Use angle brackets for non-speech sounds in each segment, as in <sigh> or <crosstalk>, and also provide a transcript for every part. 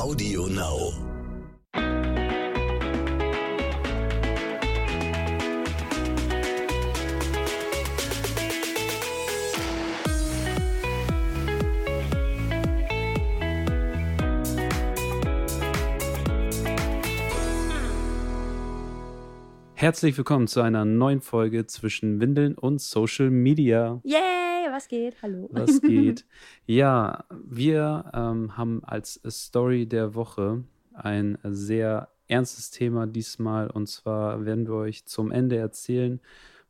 Audio Now. Herzlich willkommen zu einer neuen Folge zwischen Windeln und Social Media. Yay, was geht? Hallo. Was geht? <laughs> ja, wir ähm, haben als Story der Woche ein sehr ernstes Thema diesmal. Und zwar werden wir euch zum Ende erzählen,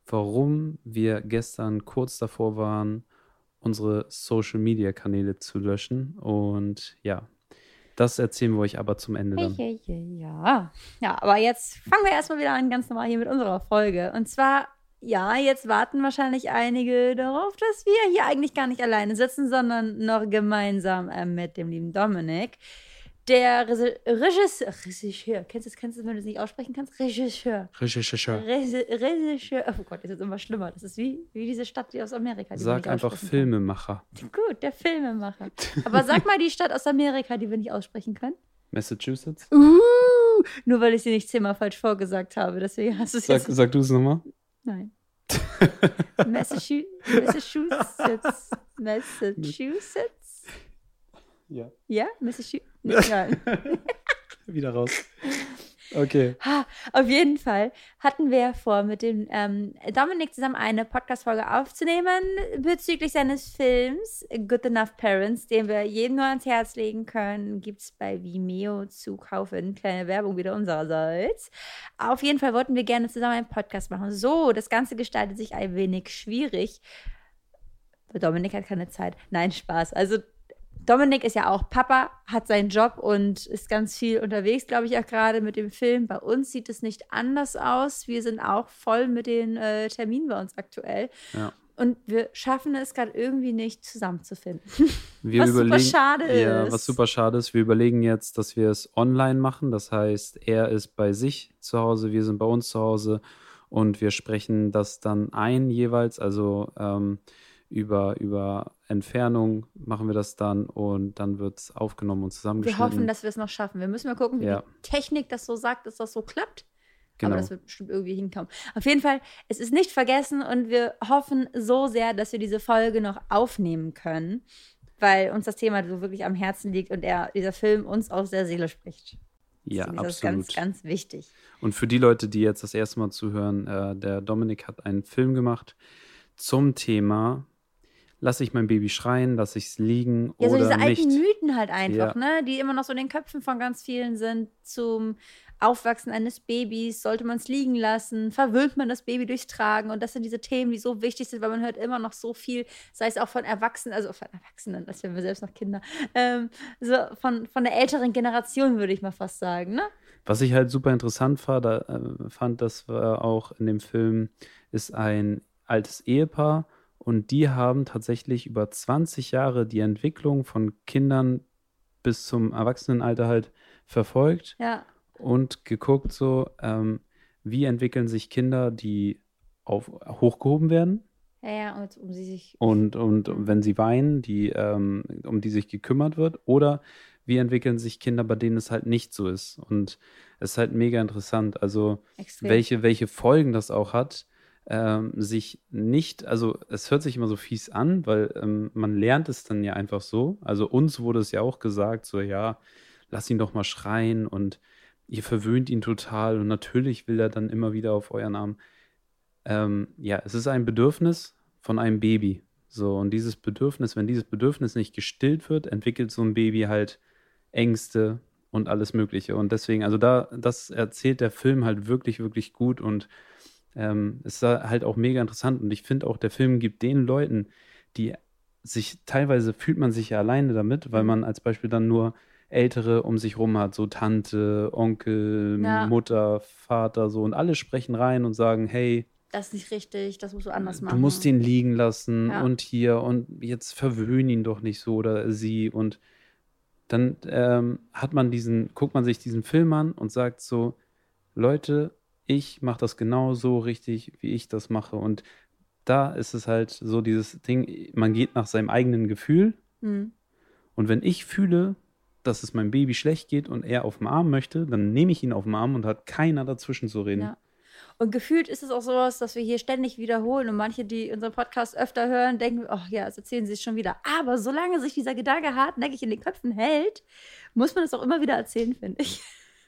warum wir gestern kurz davor waren, unsere Social Media Kanäle zu löschen. Und ja, das erzählen wir euch aber zum Ende dann. Hey, hey, ja. Ja, aber jetzt fangen wir erstmal wieder an, ganz normal hier mit unserer Folge. Und zwar, ja, jetzt warten wahrscheinlich einige darauf, dass wir hier eigentlich gar nicht alleine sitzen, sondern noch gemeinsam äh, mit dem lieben Dominik. Der Regisseur, Regisseur, kennst du es, kennst du es, wenn du es nicht aussprechen kannst? Regisseur. Regisseur. Regisseur. Oh Gott, das ist immer schlimmer. Das ist wie, wie diese Stadt die aus Amerika. Die Sag einfach aussprechen kann. Filmemacher. Gut, der Filmemacher. Aber sag mal die Stadt aus Amerika, die wir nicht aussprechen können. Massachusetts? Uh, nur weil ich sie nicht zehnmal falsch vorgesagt habe. Deswegen hast du es Sag, jetzt. sag du es nochmal. Nein. <laughs> Massachu- Massachusetts. Massachusetts? Ja. Ja? Massachusetts? Nein. <laughs> Wieder raus. Okay. Ha, Auf jeden Fall hatten wir vor, mit dem ähm, Dominik zusammen eine Podcast-Folge aufzunehmen bezüglich seines Films Good Enough Parents, den wir jedem nur ans Herz legen können. Gibt es bei Vimeo zu kaufen. Kleine Werbung wieder unsererseits. Auf jeden Fall wollten wir gerne zusammen einen Podcast machen. So, das Ganze gestaltet sich ein wenig schwierig. Dominik hat keine Zeit. Nein, Spaß. Also Dominik ist ja auch Papa, hat seinen Job und ist ganz viel unterwegs, glaube ich, auch gerade mit dem Film. Bei uns sieht es nicht anders aus. Wir sind auch voll mit den äh, Terminen bei uns aktuell. Ja. Und wir schaffen es gerade irgendwie nicht zusammenzufinden. <laughs> Wir Was super schade Ja, ist. was super schade ist. Wir überlegen jetzt, dass wir es online machen. Das heißt, er ist bei sich zu Hause, wir sind bei uns zu Hause und wir sprechen das dann ein jeweils. Also ähm, über, über Entfernung machen wir das dann und dann wird es aufgenommen und Wir zusammengeschnitten. hoffen, dass wir es noch schaffen. Wir müssen mal gucken, wie Ja. die Technik das so sagt, dass das so klappt. genau. Aber das wird bestimmt irgendwie hinkommen. Auf jeden Fall, es ist nicht vergessen und wir hoffen so sehr, dass wir diese Folge noch aufnehmen können, weil uns das Thema so wirklich am Herzen liegt und er, dieser Film uns aus der Seele spricht. ja, ist das absolut. ganz, ganz wichtig. Und für die Leute, die jetzt das erste Mal zuhören, äh, der Dominik hat einen Film gemacht zum Thema Lass ich mein Baby schreien, lass ich es liegen Ja, so oder diese alten nicht. Mythen halt einfach, Ja. ne? Die immer noch so in den Köpfen von ganz vielen sind. Zum Aufwachsen eines Babys, sollte man es liegen lassen, verwöhnt man das Baby durchs Tragen. Und das sind diese Themen, die so wichtig sind, weil man hört immer noch so viel, sei es auch von Erwachsenen, also von Erwachsenen, als wären wir selbst noch Kinder, ähm, so von, von der älteren Generation, würde ich mal fast sagen, ne? Was ich halt super interessant war, da, äh, fand, das war auch in dem Film, ist ein altes Ehepaar und die haben tatsächlich über 20 Jahre die Entwicklung von Kindern bis zum Erwachsenenalter halt verfolgt Ja. und geguckt, so, ähm, wie entwickeln sich Kinder, die auf, hochgehoben werden Ja, ja, und um sie sich. und, und wenn sie weinen, die, ähm, um die sich gekümmert wird, oder wie entwickeln sich Kinder, bei denen es halt nicht so ist. Und es ist halt mega interessant. Also, Extrem. welche, welche Folgen das auch hat, ähm, sich nicht, also es hört sich immer so fies an, weil ähm, man lernt es dann ja einfach so. Also uns wurde es ja auch gesagt, so ja, lass ihn doch mal schreien und ihr verwöhnt ihn total und natürlich will er dann immer wieder auf euren Arm. Ähm, ja, es ist ein Bedürfnis von einem Baby. So, und dieses Bedürfnis, wenn dieses Bedürfnis nicht gestillt wird, entwickelt so ein Baby halt Ängste und alles Mögliche. Und deswegen, also da, das erzählt der Film halt wirklich, wirklich gut und ähm, ist da halt auch mega interessant. Und ich finde auch, der Film gibt den Leuten, die sich, teilweise fühlt man sich ja alleine damit, weil man als Beispiel dann nur Ältere um sich rum hat, so Tante, Onkel, Ja. Mutter, Vater, so und alle sprechen rein und sagen, hey, Das ist nicht richtig, das musst du anders machen. du musst ihn liegen lassen Ja. und hier und jetzt verwöhn ihn doch nicht so oder sie und dann ähm, hat man diesen, guckt man sich diesen Film an und sagt so, Leute, ich mache das genau so richtig, wie ich das mache und da ist es halt so dieses Ding, man geht nach seinem eigenen Gefühl Hm. und wenn ich fühle, dass es meinem Baby schlecht geht und er auf dem Arm möchte, dann nehme ich ihn auf dem Arm und hat keiner dazwischen zu reden. Ja. Und gefühlt ist es auch sowas, dass wir hier ständig wiederholen und manche, die unseren Podcast öfter hören, denken, ach ja, das erzählen sie es schon wieder. Aber solange sich dieser Gedanke hartnäckig in den Köpfen hält, muss man es auch immer wieder erzählen, finde ich.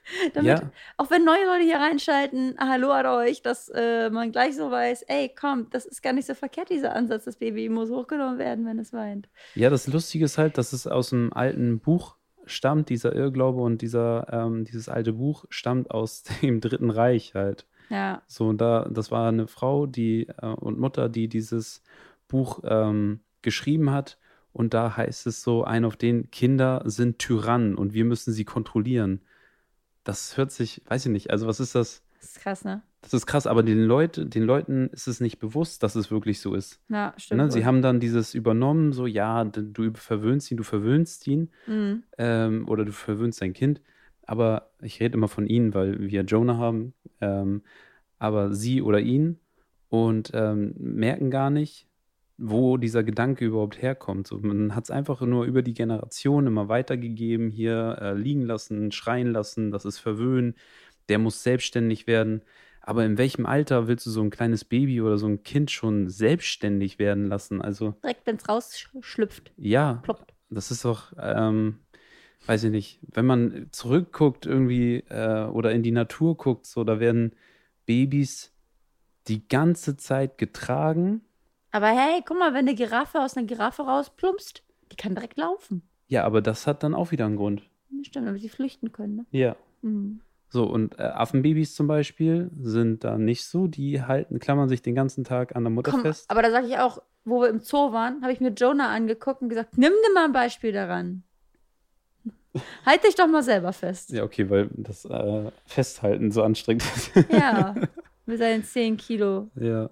<laughs> Damit, Ja. auch wenn neue Leute hier reinschalten, ah, hallo an euch, dass äh, man gleich so weiß, ey, komm, das ist gar nicht so verkehrt, dieser Ansatz, das Baby muss hochgenommen werden, wenn es weint. Ja, das Lustige ist halt, dass es aus einem alten Buch stammt, dieser Irrglaube und dieser, ähm, dieses alte Buch stammt aus <laughs> dem Dritten Reich halt. Ja, So, und da, das war eine Frau, die äh, und Mutter, die dieses Buch ähm, geschrieben hat. Und da heißt es so, ein auf den Kinder sind Tyrannen und wir müssen sie kontrollieren. Das hört sich, weiß ich nicht, also was ist das? das ist krass, ne? Das ist krass, aber den, Leute, den Leuten ist es nicht bewusst, dass es wirklich so ist. Ja, stimmt. Ne? Sie haben dann dieses übernommen, so, ja, du verwöhnst ihn, du verwöhnst ihn Mhm. ähm, oder du verwöhnst dein Kind. Aber ich rede immer von ihnen, weil wir Jonah haben, ähm, aber sie oder ihn und ähm, merken gar nicht, wo dieser Gedanke überhaupt herkommt. So, man hat es einfach nur über die Generation immer weitergegeben, hier äh, liegen lassen, schreien lassen, das ist verwöhnen, der muss selbstständig werden. Aber in welchem Alter willst du so ein kleines Baby oder so ein Kind schon selbstständig werden lassen? Also Direkt, wenn es rausschlüpft, ja, ploppt. das ist doch, ähm, weiß ich nicht, wenn man zurückguckt irgendwie äh, oder in die Natur guckt, so, da werden Babys die ganze Zeit getragen. Aber hey, guck mal, wenn eine Giraffe aus einer Giraffe rausplumpst, die kann direkt laufen. Ja, aber das hat dann auch wieder einen Grund. Stimmt, damit sie flüchten können, ne? Ja. Mhm. So, und äh, Affenbabys zum Beispiel sind da nicht so. Die halten, klammern sich den ganzen Tag an der Mutter Komm, fest. aber da sage ich auch, wo wir im Zoo waren, habe ich mir Jonah angeguckt und gesagt, nimm dir mal ein Beispiel daran. <laughs> halt dich doch mal selber fest. Ja, okay, weil das äh, Festhalten so anstrengend ist. Ja, <laughs> mit seinen 10 Kilo. ja,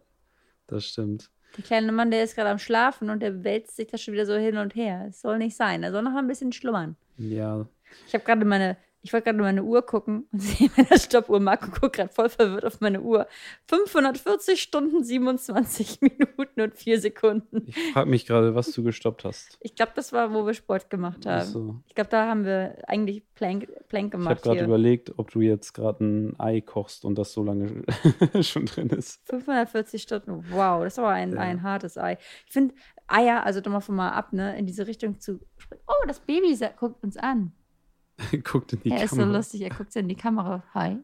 das stimmt. Der kleine Mann, der ist gerade am Schlafen und der wälzt sich da schon wieder so hin und her. Es soll nicht sein. Er soll noch ein bisschen schlummern. Ja, Ich habe gerade meine, ich wollte gerade meine Uhr gucken und <laughs> sehe meine Stoppuhr. Marco guckt gerade voll verwirrt auf meine Uhr. 540 Stunden, 27 <laughs> Minuten und 4 Sekunden. ich frage mich gerade, was du gestoppt hast. Ich glaube, das war, wo wir Sport gemacht Ach haben. so. Ich glaube, da haben wir eigentlich Plank, Plank Ich habe gemacht gerade überlegt, ob du jetzt gerade ein Ei kochst und das so lange <laughs> schon drin ist. 540 Stunden. Wow, das war ein, Ja. ein hartes Ei. Ich finde Eier, also doch mal von mal ab, ne, in diese Richtung zu springen. Oh, das Baby guckt uns an. <laughs> Guckt in die er ist so Kamera. lustig, er guckt so in die Kamera. Hi.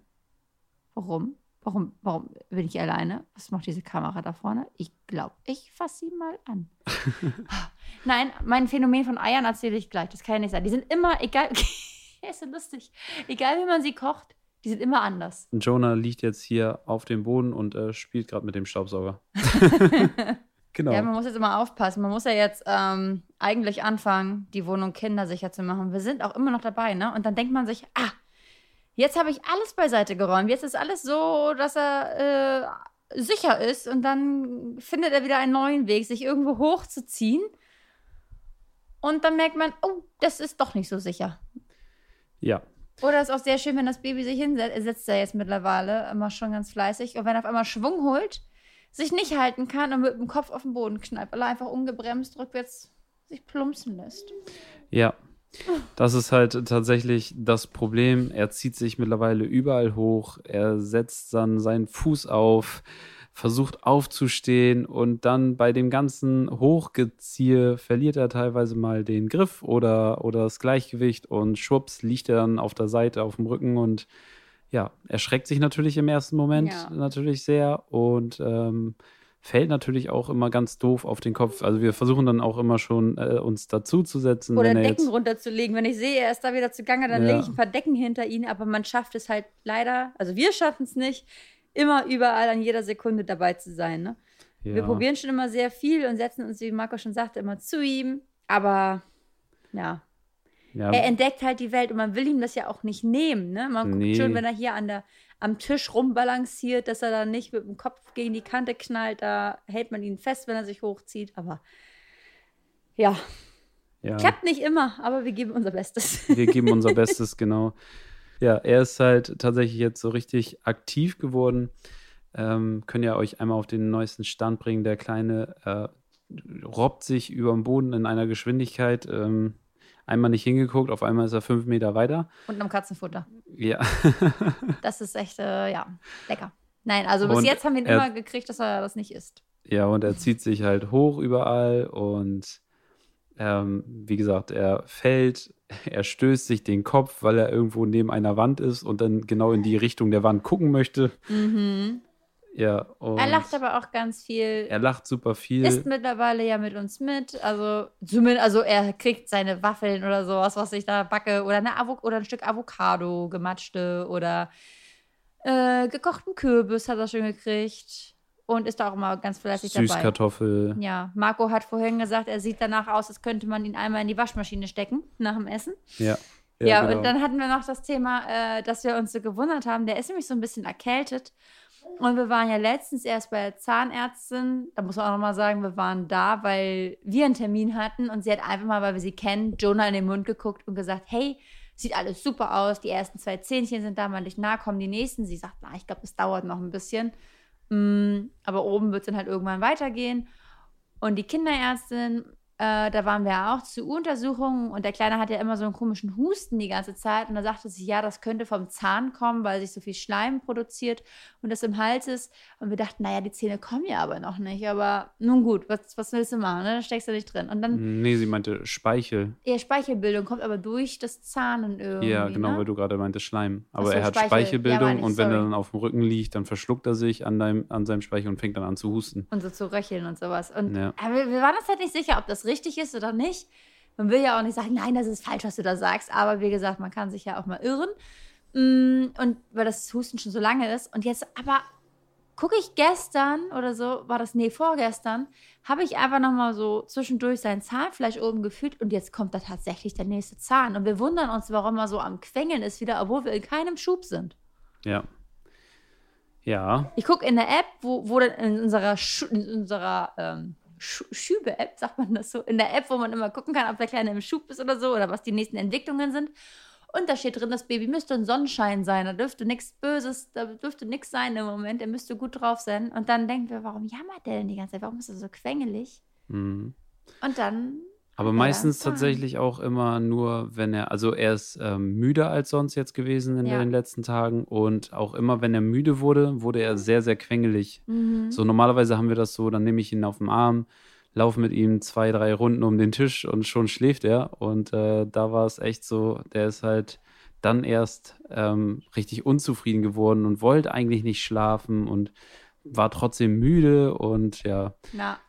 Warum? Warum, warum bin ich alleine? Was macht diese Kamera da vorne? Ich glaube, ich fasse sie mal an. <laughs> Nein, mein Phänomen von Eiern erzähle ich gleich. Das kann ja nicht sein. Die sind immer, egal, <laughs> er ist so lustig. Egal wie man sie kocht, die sind immer anders. Jonah liegt jetzt hier auf dem Boden und äh, spielt gerade mit dem Staubsauger. Genau. Ja, man muss jetzt immer aufpassen. Man muss ja jetzt ähm, eigentlich anfangen, die Wohnung kindersicher zu machen. Wir sind auch immer noch dabei, ne? Und dann denkt man sich, ah, jetzt habe ich alles beiseite geräumt. Jetzt ist alles so, dass er äh, sicher ist. Und dann findet er wieder einen neuen Weg, sich irgendwo hochzuziehen. Und dann merkt man, oh, das ist doch nicht so sicher. ja. Oder ist auch sehr schön, wenn das Baby sich hinsetzt. Er sitzt ja jetzt mittlerweile immer schon ganz fleißig. Und wenn er auf einmal Schwung holt, sich nicht halten kann und mit dem Kopf auf den Boden knallt, weil er einfach ungebremst rückwärts sich plumpsen lässt. Ja. Das ist halt tatsächlich das Problem. Er zieht sich mittlerweile überall hoch. Er setzt dann seinen Fuß auf, versucht aufzustehen und dann bei dem ganzen Hochgeziehe verliert er teilweise mal den Griff oder, oder das Gleichgewicht und schwupps liegt er dann auf der Seite auf dem Rücken und ja, erschreckt sich natürlich im ersten Moment Ja. natürlich sehr und ähm, fällt natürlich auch immer ganz doof auf den Kopf. Also wir versuchen dann auch immer schon äh, uns dazuzusetzen, Oder er Decken jetzt runterzulegen. Wenn ich sehe, er ist da wieder zugange, dann Ja. lege ich ein paar Decken hinter ihn. Aber man schafft es halt leider, also wir schaffen es nicht, immer überall an jeder Sekunde dabei zu sein. Ne? Wir ja, probieren schon immer sehr viel und setzen uns, wie Marco schon sagte, immer zu ihm. Aber ja, ja, er entdeckt halt die Welt und man will ihm das ja auch nicht nehmen. Ne? Man Nee. guckt schon, wenn er hier an der, am Tisch rumbalanciert, dass er da nicht mit dem Kopf gegen die Kante knallt. Da hält man ihn fest, wenn er sich hochzieht. Aber ja, ja. klappt nicht immer, aber wir geben unser Bestes. wir geben unser <laughs> Bestes, genau. Ja, er ist halt tatsächlich jetzt so richtig aktiv geworden. Ähm, können ja euch einmal auf den neuesten Stand bringen. Der Kleine äh, robbt sich über den Boden in einer Geschwindigkeit. Ähm, einmal nicht hingeguckt, auf einmal ist er fünf Meter weiter. Und am Katzenfutter. Ja. <laughs> Das ist echt, äh, ja, lecker. Nein, also bis Und jetzt haben wir ihn er- immer gekriegt, dass er das nicht isst. Ja, und er zieht sich halt hoch überall und ähm, wie gesagt, er fällt, er stößt sich den Kopf, weil er irgendwo neben einer Wand ist und dann genau in die Richtung der Wand gucken möchte. Mhm. Ja, Er lacht aber auch ganz viel. er lacht super viel. isst mittlerweile ja mit uns mit. Also zumindest, also er kriegt seine Waffeln oder sowas, was ich da backe. Oder, eine Avo oder ein Stück Avocado, gematschte oder äh, gekochten Kürbis hat er schon gekriegt. Und ist da auch immer ganz fleißig dabei. Süßkartoffel. Ja, Marco hat vorhin gesagt, er sieht danach aus, als könnte man ihn einmal in die Waschmaschine stecken nach dem Essen. Ja. Ja, genau. und dann hatten wir noch das Thema, äh, dass wir uns so gewundert haben. Der ist nämlich so ein bisschen erkältet. Und wir waren ja letztens erst bei der Zahnärztin. Da muss man auch nochmal sagen, wir waren da, weil wir einen Termin hatten. Und sie hat einfach mal, weil wir sie kennen, Jonah in den Mund geguckt und gesagt: Hey, sieht alles super aus. Die ersten zwei Zähnchen sind da mal nicht nah, kommen die nächsten. Sie sagt: Na, ich glaube, es dauert noch ein bisschen. Mm, aber oben wird es dann halt irgendwann weitergehen. Und die Kinderärztin, äh, da waren wir auch zu Untersuchungen und der Kleine hat ja immer so einen komischen Husten die ganze Zeit. Und da sagte sie, ja, das könnte vom Zahn kommen, weil sich so viel Schleim produziert und das im Hals ist. Und wir dachten, naja, die Zähne kommen ja aber noch nicht. Aber nun gut, was, was willst du machen? Ne? Da steckst du nicht drin. Und dann, Nee, sie meinte Speichel. ja, Speichelbildung kommt aber durch das Zahnen irgendwie. Ja, genau, ne? weil du gerade meintest Schleim. Aber so, er hat Speichel. Speichelbildung Ja, und wenn er sorry. dann auf dem Rücken liegt, dann verschluckt er sich an, deinem, an seinem Speichel und fängt dann an zu husten. und so zu röcheln und sowas. Und Ja. aber wir, wir waren uns halt nicht sicher, ob das richtig ist oder nicht. Man will ja auch nicht sagen, nein, das ist falsch, was du da sagst. Aber wie gesagt, man kann sich ja auch mal irren. Mm, Und weil das Husten schon so lange ist. Und jetzt aber gucke ich gestern oder so, war das, nee, vorgestern, habe ich einfach nochmal so zwischendurch sein Zahnfleisch oben gefühlt und jetzt kommt da tatsächlich der nächste Zahn. Und wir wundern uns, warum er so am Quengeln ist wieder, obwohl wir in keinem Schub sind. Ja. Ja, Ich gucke in der App, wo, wo dann in unserer, Schu in unserer ähm, Schu Schübe-App, sagt man das so, in der App, wo man immer gucken kann, ob der Kleine im Schub ist oder so oder was die nächsten Entwicklungen sind. Und da steht drin, das Baby müsste ein Sonnenschein sein, da dürfte nichts Böses, da dürfte nichts sein im Moment, er müsste gut drauf sein. Und dann denken wir, warum jammert der denn die ganze Zeit? Warum ist er so quengelig? mhm. Und dann. Aber meistens tatsächlich auch immer nur, wenn er, also er ist ähm, müder als sonst jetzt gewesen in Ja. den letzten Tagen und auch immer, wenn er müde wurde, wurde er sehr, sehr quengelig. Mhm. So normalerweise haben wir das so, dann nehme ich ihn auf den Arm, laufe mit ihm zwei, drei Runden um den Tisch und schon schläft er. Und äh, da war es echt so, der ist halt dann erst ähm, richtig unzufrieden geworden und wollte eigentlich nicht schlafen und war trotzdem müde und ja, Ja.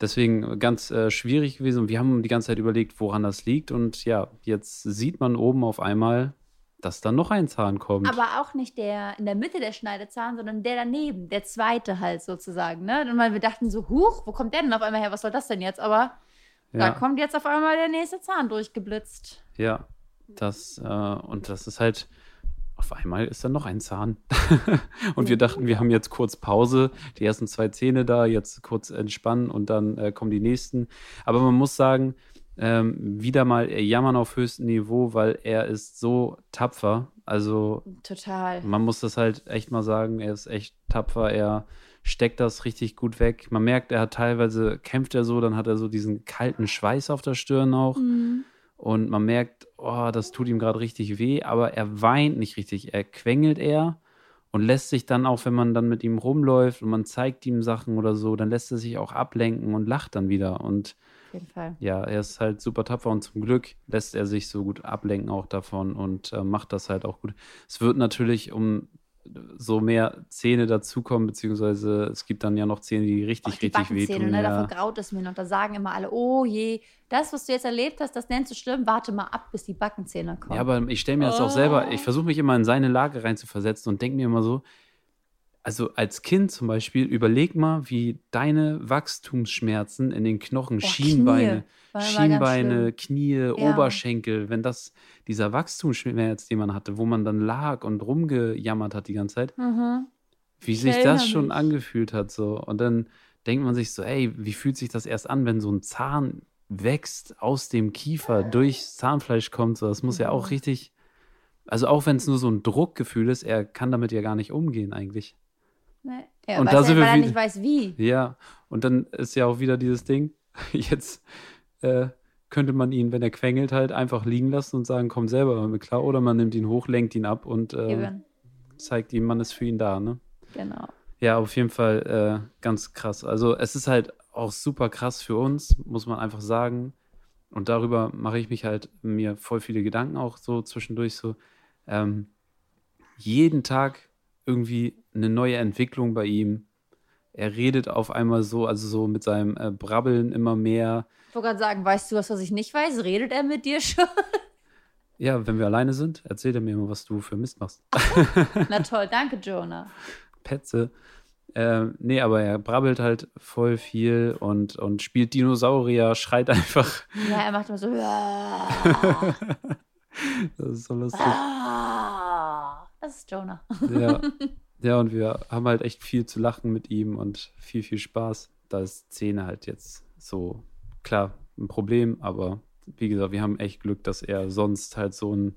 Deswegen ganz äh, schwierig gewesen. Und wir haben die ganze Zeit überlegt, woran das liegt. Und ja, jetzt sieht man oben auf einmal, dass da noch ein Zahn kommt. Aber auch nicht der in der Mitte der Schneidezahn, sondern der daneben, der zweite halt sozusagen. Ne? Und wir dachten so, huch, wo kommt der denn auf einmal her? Was soll das denn jetzt? Aber da ja. kommt jetzt auf einmal der nächste Zahn durchgeblitzt. Ja, das, äh, und das ist halt, auf einmal ist da noch ein Zahn. <laughs> und wir dachten, wir haben jetzt kurz Pause, die ersten zwei Zähne da, jetzt kurz entspannen und dann äh, kommen die nächsten. Aber man muss sagen, ähm, wieder mal jammern auf höchstem Niveau, weil er ist so tapfer. Also Total. man muss das halt echt mal sagen, er ist echt tapfer, er steckt das richtig gut weg. Man merkt, er hat teilweise, kämpft er so, dann hat er so diesen kalten Schweiß auf der Stirn auch. Mhm. Und man merkt, oh, das tut ihm gerade richtig weh, aber er weint nicht richtig. Er quengelt eher und lässt sich dann auch, wenn man dann mit ihm rumläuft und man zeigt ihm Sachen oder so, dann lässt er sich auch ablenken und lacht dann wieder. Und Auf jeden Fall. ja, er ist halt super tapfer und zum Glück lässt er sich so gut ablenken auch davon und äh, macht das halt auch gut. Es wird natürlich um so mehr Zähne dazukommen, beziehungsweise es gibt dann ja noch Zähne, die richtig, Auch die richtig wehtun. ne? ja. Davon graut es mir noch. Da sagen immer alle, oh je, das, was du jetzt erlebt hast, das nennst du schlimm. Warte mal ab, bis die Backenzähne kommen. Ja, aber ich stelle mir das auch selber, ich versuche mich immer in seine Lage reinzuversetzen und denke mir immer so, also als Kind zum Beispiel, überleg mal, wie deine Wachstumsschmerzen in den Knochen, Boah, Schienbeine, Knie war Schienbeine. Knie, Ja. Oberschenkel, wenn das, dieser Wachstumsschmerz, den man hatte, wo man dann lag und rumgejammert hat die ganze Zeit, Mhm. wie Ich sich das schon mich. angefühlt hat so. Und dann denkt man sich so, ey, wie fühlt sich das erst an, wenn so ein Zahn wächst aus dem Kiefer, durchs Zahnfleisch kommt, so. Das muss ja auch Mhm. richtig, also auch wenn es nur so ein Druckgefühl ist, er kann damit ja gar nicht umgehen eigentlich. Ne? Ja, Und da sind wir weil er wieder- nicht weiß, wie. Ja, und dann ist ja auch wieder dieses Ding, <laughs> jetzt, äh, könnte man ihn, wenn er quengelt, halt einfach liegen lassen und sagen, komm selber mal mit klar. Oder man nimmt ihn hoch, lenkt ihn ab und äh, zeigt ihm, man ist für ihn da, ne? Genau. Ja, auf jeden Fall äh, ganz krass. Also es ist halt auch super krass für uns, muss man einfach sagen. Und darüber mache ich mich halt mir voll viele Gedanken auch so zwischendurch so. Ähm, jeden Tag irgendwie eine neue Entwicklung bei ihm. Er redet auf einmal so, also so mit seinem äh, Brabbeln immer mehr. Ich wollte gerade sagen, weißt du was, was ich nicht weiß? Redet er mit dir schon? Ja, wenn wir alleine sind, erzählt er mir immer, was du für Mist machst. Na toll, danke, Jonah. <laughs> Petze. Ähm, nee, aber er brabbelt halt voll viel und, und spielt Dinosaurier, schreit einfach. Ja, er macht immer so. <laughs> "Ah, Das ist so lustig. Ah." Das ist Jonah. Ja. <laughs> ja, und wir haben halt echt viel zu lachen mit ihm und viel, viel Spaß. Da ist Szene halt jetzt so, klar, ein Problem, aber wie gesagt, wir haben echt Glück, dass er sonst halt so ein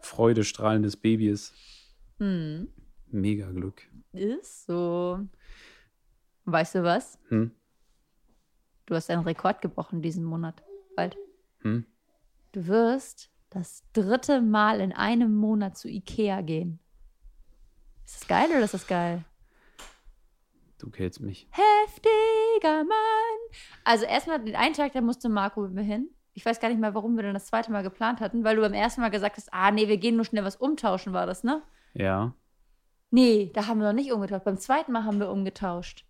freudestrahlendes Baby ist. Hm. Mega Glück. Ist so. Weißt du was? Hm? Du hast einen Rekord gebrochen diesen Monat. Bald. Hm? Du wirst das dritte Mal in einem Monat zu Ikea gehen. Ist das geil oder ist das geil? Du killst mich. Heftiger Mann. Also erstmal den einen Tag, da musste Marco mit mir hin. Ich weiß gar nicht mehr, warum wir dann das zweite Mal geplant hatten, weil du beim ersten Mal gesagt hast, ah nee, wir gehen nur schnell was umtauschen, war das, ne? Ja, Nee, da haben wir noch nicht umgetauscht. Beim zweiten Mal haben wir umgetauscht.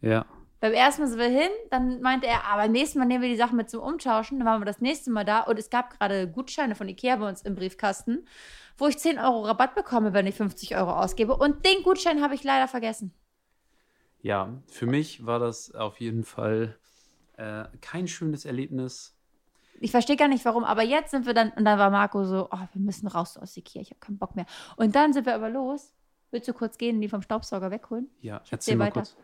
ja. Beim ersten Mal sind wir hin, dann meinte er, aber beim nächsten Mal nehmen wir die Sachen mit zum Umtauschen. Dann waren wir das nächste Mal da und es gab gerade Gutscheine von Ikea bei uns im Briefkasten, wo ich 10 Euro Rabatt bekomme, wenn ich 50 Euro ausgebe. Und den Gutschein habe ich leider vergessen. Ja, für mich war das auf jeden Fall äh, kein schönes Erlebnis. Ich verstehe gar nicht warum, aber jetzt sind wir dann, und dann war Marco so, oh, wir müssen raus aus Ikea, ich habe keinen Bock mehr. Und dann sind wir aber los. Willst du kurz gehen und die vom Staubsauger wegholen? Ja, erzähl erzähl mal weiter. kurz.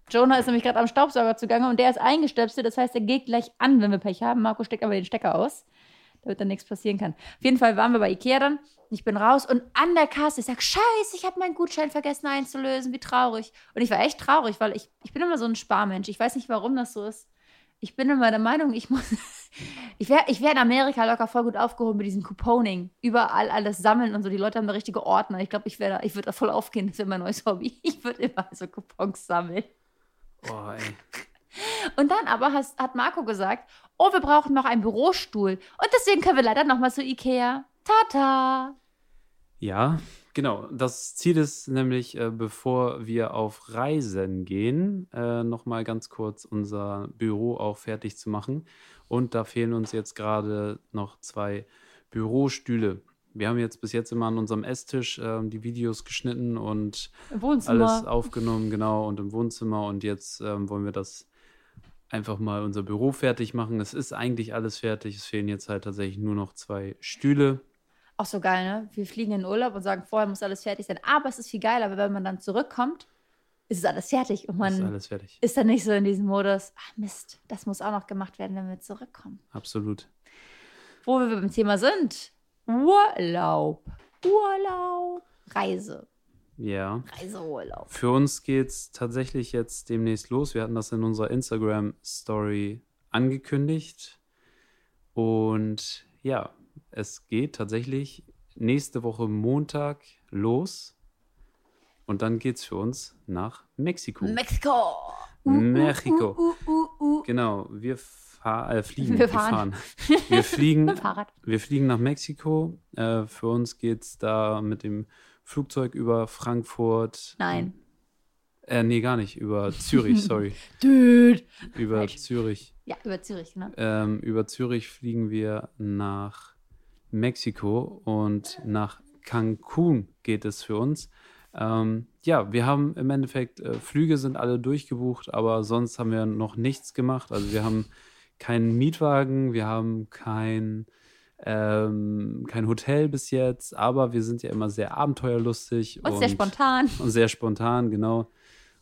<laughs> Jonah ist nämlich gerade am Staubsauger zugange und der ist eingestöpselt. Das heißt, er geht gleich an, wenn wir Pech haben. Marco steckt aber den Stecker aus, damit dann nichts passieren kann. Auf jeden Fall waren wir bei Ikea dann. Ich bin raus und an der Kasse, ich sag, scheiße, ich habe meinen Gutschein vergessen einzulösen. Wie traurig. Und ich war echt traurig, weil ich, ich bin immer so ein Sparmensch. Ich weiß nicht, warum das so ist. Ich bin immer der Meinung, ich muss. <laughs> Ich wäre ich wär in Amerika locker voll gut aufgehoben mit diesem Couponing. Überall alles sammeln und so. Die Leute haben da richtige Ordner. Ich glaube, ich, wär da- ich würde da voll aufgehen. Das wäre mein neues Hobby. <laughs> Ich würde immer so Coupons sammeln. Oh, ey. Und dann aber has, hat Marco gesagt, oh, wir brauchen noch einen Bürostuhl. Und deswegen können wir leider noch mal zu Ikea. Tata. Ja, genau. Das Ziel ist nämlich, äh, bevor wir auf Reisen gehen, äh, nochmal ganz kurz unser Büro auch fertig zu machen. Und da fehlen uns jetzt gerade noch zwei Bürostühle. Wir haben jetzt bis jetzt immer an unserem Esstisch ähm, die Videos geschnitten und alles aufgenommen, genau, und im Wohnzimmer. Und jetzt ähm, wollen wir das einfach mal unser Büro fertig machen. Es ist eigentlich alles fertig. Es fehlen jetzt halt tatsächlich nur noch zwei Stühle. Auch so geil, ne? Wir fliegen in den Urlaub und sagen, vorher muss alles fertig sein. Aber es ist viel geiler, weil wenn man dann zurückkommt, ist es alles fertig. Und Es ist man alles fertig. ist dann nicht so in diesem Modus, ach Mist, das muss auch noch gemacht werden, wenn wir zurückkommen. Absolut. Wo wir beim Thema sind. Urlaub. Urlaub. Reise. Ja. Reiseurlaub. Für uns geht's tatsächlich jetzt demnächst los. Wir hatten das in unserer Instagram-Story angekündigt. Und ja, es geht tatsächlich nächste Woche Montag los. Und dann geht's für uns nach Mexiko. Mexiko. Mexiko. Uh, uh, uh, uh. Genau, wir fahr, äh, fliegen. Wir fahren. Wir fliegen <laughs> Mit dem Fahrrad. Wir fliegen nach Mexiko. Äh, für uns geht es da mit dem Flugzeug über Frankfurt. Nein. Äh, nee, gar nicht. Über Zürich, <laughs> sorry. Dude. Über Falsch. Zürich. Ja, über Zürich, genau. Ähm, über Zürich fliegen wir nach Mexiko und nach Cancun geht es für uns. Ähm, ja, wir haben im Endeffekt, äh, Flüge sind alle durchgebucht, aber sonst haben wir noch nichts gemacht. Also wir haben keinen Mietwagen, wir haben kein, ähm, kein Hotel bis jetzt, aber wir sind ja immer sehr abenteuerlustig Und sehr spontan. und sehr spontan, genau.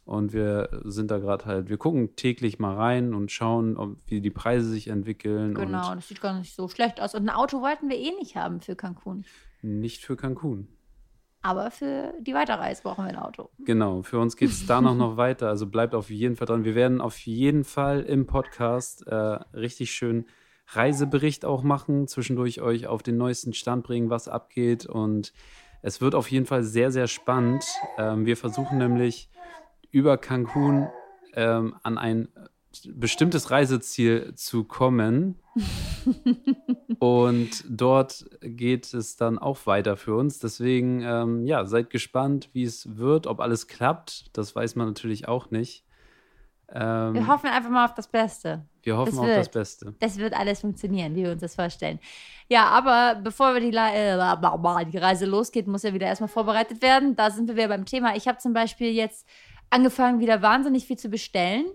Und wir sind da gerade halt, wir gucken täglich mal rein und schauen, ob, wie die Preise sich entwickeln. Genau, das sieht gar nicht so schlecht aus. Und ein Auto wollten wir eh nicht haben für Cancun. Nicht für Cancun. Aber für die Weiterreise brauchen wir ein Auto. Genau, für uns geht es <laughs> da noch, noch weiter. Also bleibt auf jeden Fall dran. Wir werden auf jeden Fall im Podcast äh, richtig schön Reisebericht auch machen, zwischendurch euch auf den neuesten Stand bringen, was abgeht. Und es wird auf jeden Fall sehr, sehr spannend. Ähm, wir versuchen nämlich über Cancun ähm, an ein bestimmtes Reiseziel zu kommen. <laughs> und dort geht es dann auch weiter für uns. Deswegen, ähm, ja, seid gespannt, wie es wird, ob alles klappt. Das weiß man natürlich auch nicht. Ähm, wir hoffen einfach mal auf das Beste. Wir hoffen das auf wird, das Beste. Das wird alles funktionieren, wie wir uns das vorstellen. Ja, aber bevor wir die, äh, die Reise losgeht, muss ja wieder erstmal vorbereitet werden. Da sind wir wieder beim Thema. Ich habe zum Beispiel jetzt angefangen, wieder wahnsinnig viel zu bestellen.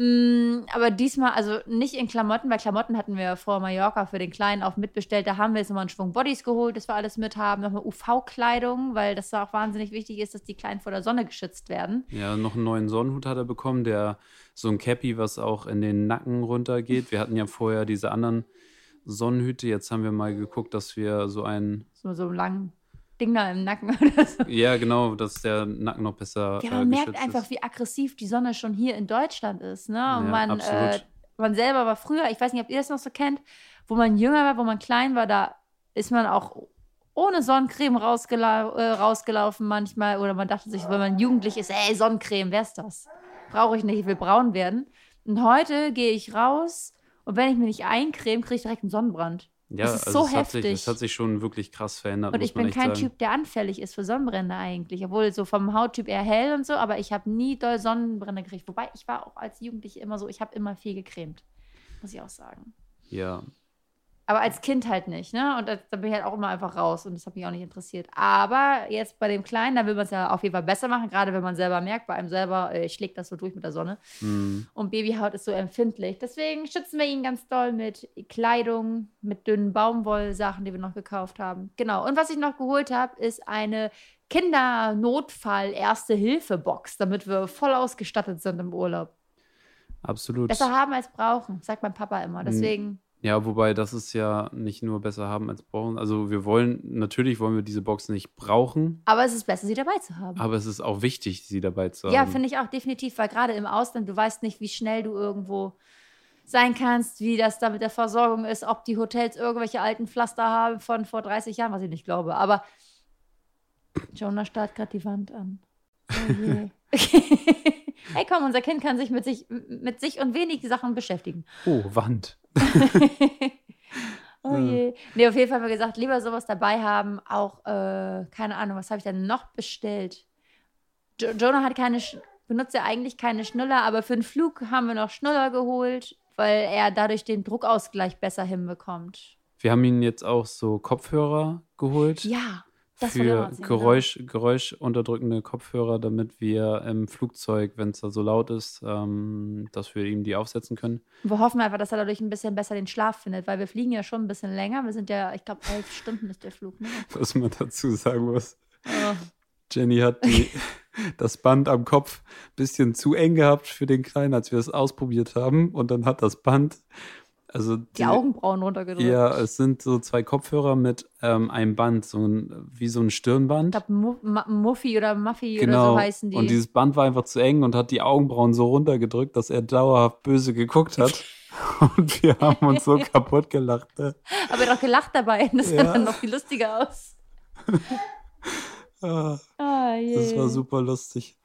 Mm, aber diesmal, also nicht in Klamotten, weil Klamotten hatten wir vor Mallorca für den Kleinen auch mitbestellt. Da haben wir jetzt nochmal einen Schwung Bodies geholt, dass wir alles mit haben. Nochmal UV-Kleidung, weil das da auch wahnsinnig wichtig ist, dass die Kleinen vor der Sonne geschützt werden. Ja, noch einen neuen Sonnenhut hat er bekommen, der so ein Cappy, was auch in den Nacken runtergeht. Wir hatten ja vorher diese anderen Sonnenhüte. Jetzt haben wir mal geguckt, dass wir so einen. So, so langen Ding da im Nacken <laughs> oder so. Ja, genau, dass der Nacken noch besser. Ja, man äh, merkt einfach, ist. wie aggressiv die Sonne schon hier in Deutschland ist. Ne? Und ja, man, äh, man selber war früher, ich weiß nicht, ob ihr das noch so kennt, wo man jünger war, wo man klein war, da ist man auch ohne Sonnencreme rausgela äh, rausgelaufen manchmal. Oder man dachte sich, wenn man jugendlich ist, ey, Sonnencreme, wer ist das? Brauche ich nicht, ich will braun werden. Und heute gehe ich raus und wenn ich mir nicht eincreme, kriege ich direkt einen Sonnenbrand. Ja, das ist also so es heftig. Hat sich, es hat sich schon wirklich krass verändert. Und ich bin kein sagen. Typ, der anfällig ist für Sonnenbrände eigentlich. Obwohl so vom Hauttyp eher hell und so, aber ich habe nie doll Sonnenbrände gekriegt. Wobei ich war auch als Jugendliche immer so, ich habe immer viel gecremt. Muss ich auch sagen. Ja, aber als Kind halt nicht, ne? Und da, bin ich halt auch immer einfach raus und das hat mich auch nicht interessiert. Aber jetzt bei dem Kleinen, da will man es ja auf jeden Fall besser machen, gerade wenn man selber merkt, bei einem selber äh, schlägt das so durch mit der Sonne. Mhm. Und Babyhaut ist so empfindlich. Deswegen schützen wir ihn ganz doll mit Kleidung, mit dünnen Baumwollsachen, die wir noch gekauft haben. Genau. Und was ich noch geholt habe, ist eine Kindernotfall-Erste-Hilfe-Box, damit wir voll ausgestattet sind im Urlaub. Absolut. Besser haben als brauchen, sagt mein Papa immer. Deswegen. Mhm ja, wobei das ist ja nicht nur besser haben als brauchen. Also wir wollen, natürlich wollen wir diese Box nicht brauchen. Aber es ist besser, sie dabei zu haben. Aber es ist auch wichtig, sie dabei zu ja, haben. Ja, finde ich auch definitiv, weil gerade im Ausland, du weißt nicht, wie schnell du irgendwo sein kannst, wie das da mit der Versorgung ist, ob die Hotels irgendwelche alten Pflaster haben von vor 30 Jahren, was ich nicht glaube. Aber Jonah starrt gerade die Wand an. Oh je. <laughs> <laughs> hey komm, unser Kind kann sich mit sich, mit sich und wenig Sachen beschäftigen. Oh, Wand. <laughs> oh je. Nee, auf jeden Fall haben wir gesagt, lieber sowas dabei haben. Auch, äh, keine Ahnung, was habe ich denn noch bestellt? Jo Jonah hat keine, benutzt ja eigentlich keine Schnuller, aber für den Flug haben wir noch Schnuller geholt, weil er dadurch den Druckausgleich besser hinbekommt. Wir haben ihn jetzt auch so Kopfhörer geholt. Ja. Das für Geräusch, genau. geräuschunterdrückende Kopfhörer, damit wir im Flugzeug, wenn es da so laut ist, ähm, dass wir ihm die aufsetzen können. Wir hoffen einfach, dass er dadurch ein bisschen besser den Schlaf findet, weil wir fliegen ja schon ein bisschen länger. Wir sind ja, ich glaube, elf Stunden ist der Flug. Ne? <laughs> Was man dazu sagen muss. Oh. Jenny hat die, <laughs> das Band am Kopf ein bisschen zu eng gehabt für den Kleinen, als wir es ausprobiert haben. Und dann hat das Band also die, die, Augenbrauen runtergedrückt. Ja, es sind so zwei Kopfhörer mit ähm, einem Band, so ein, wie so ein Stirnband. Ich glaube, Muffy oder Muffy genau. oder so heißen die. Und dieses Band war einfach zu eng und hat die Augenbrauen so runtergedrückt, dass er dauerhaft böse geguckt hat. <laughs> und wir haben uns so kaputt gelacht. Ne? Aber er hat auch gelacht dabei. Das ja. sah dann noch viel lustiger aus. <laughs> ah, ah, das war super lustig.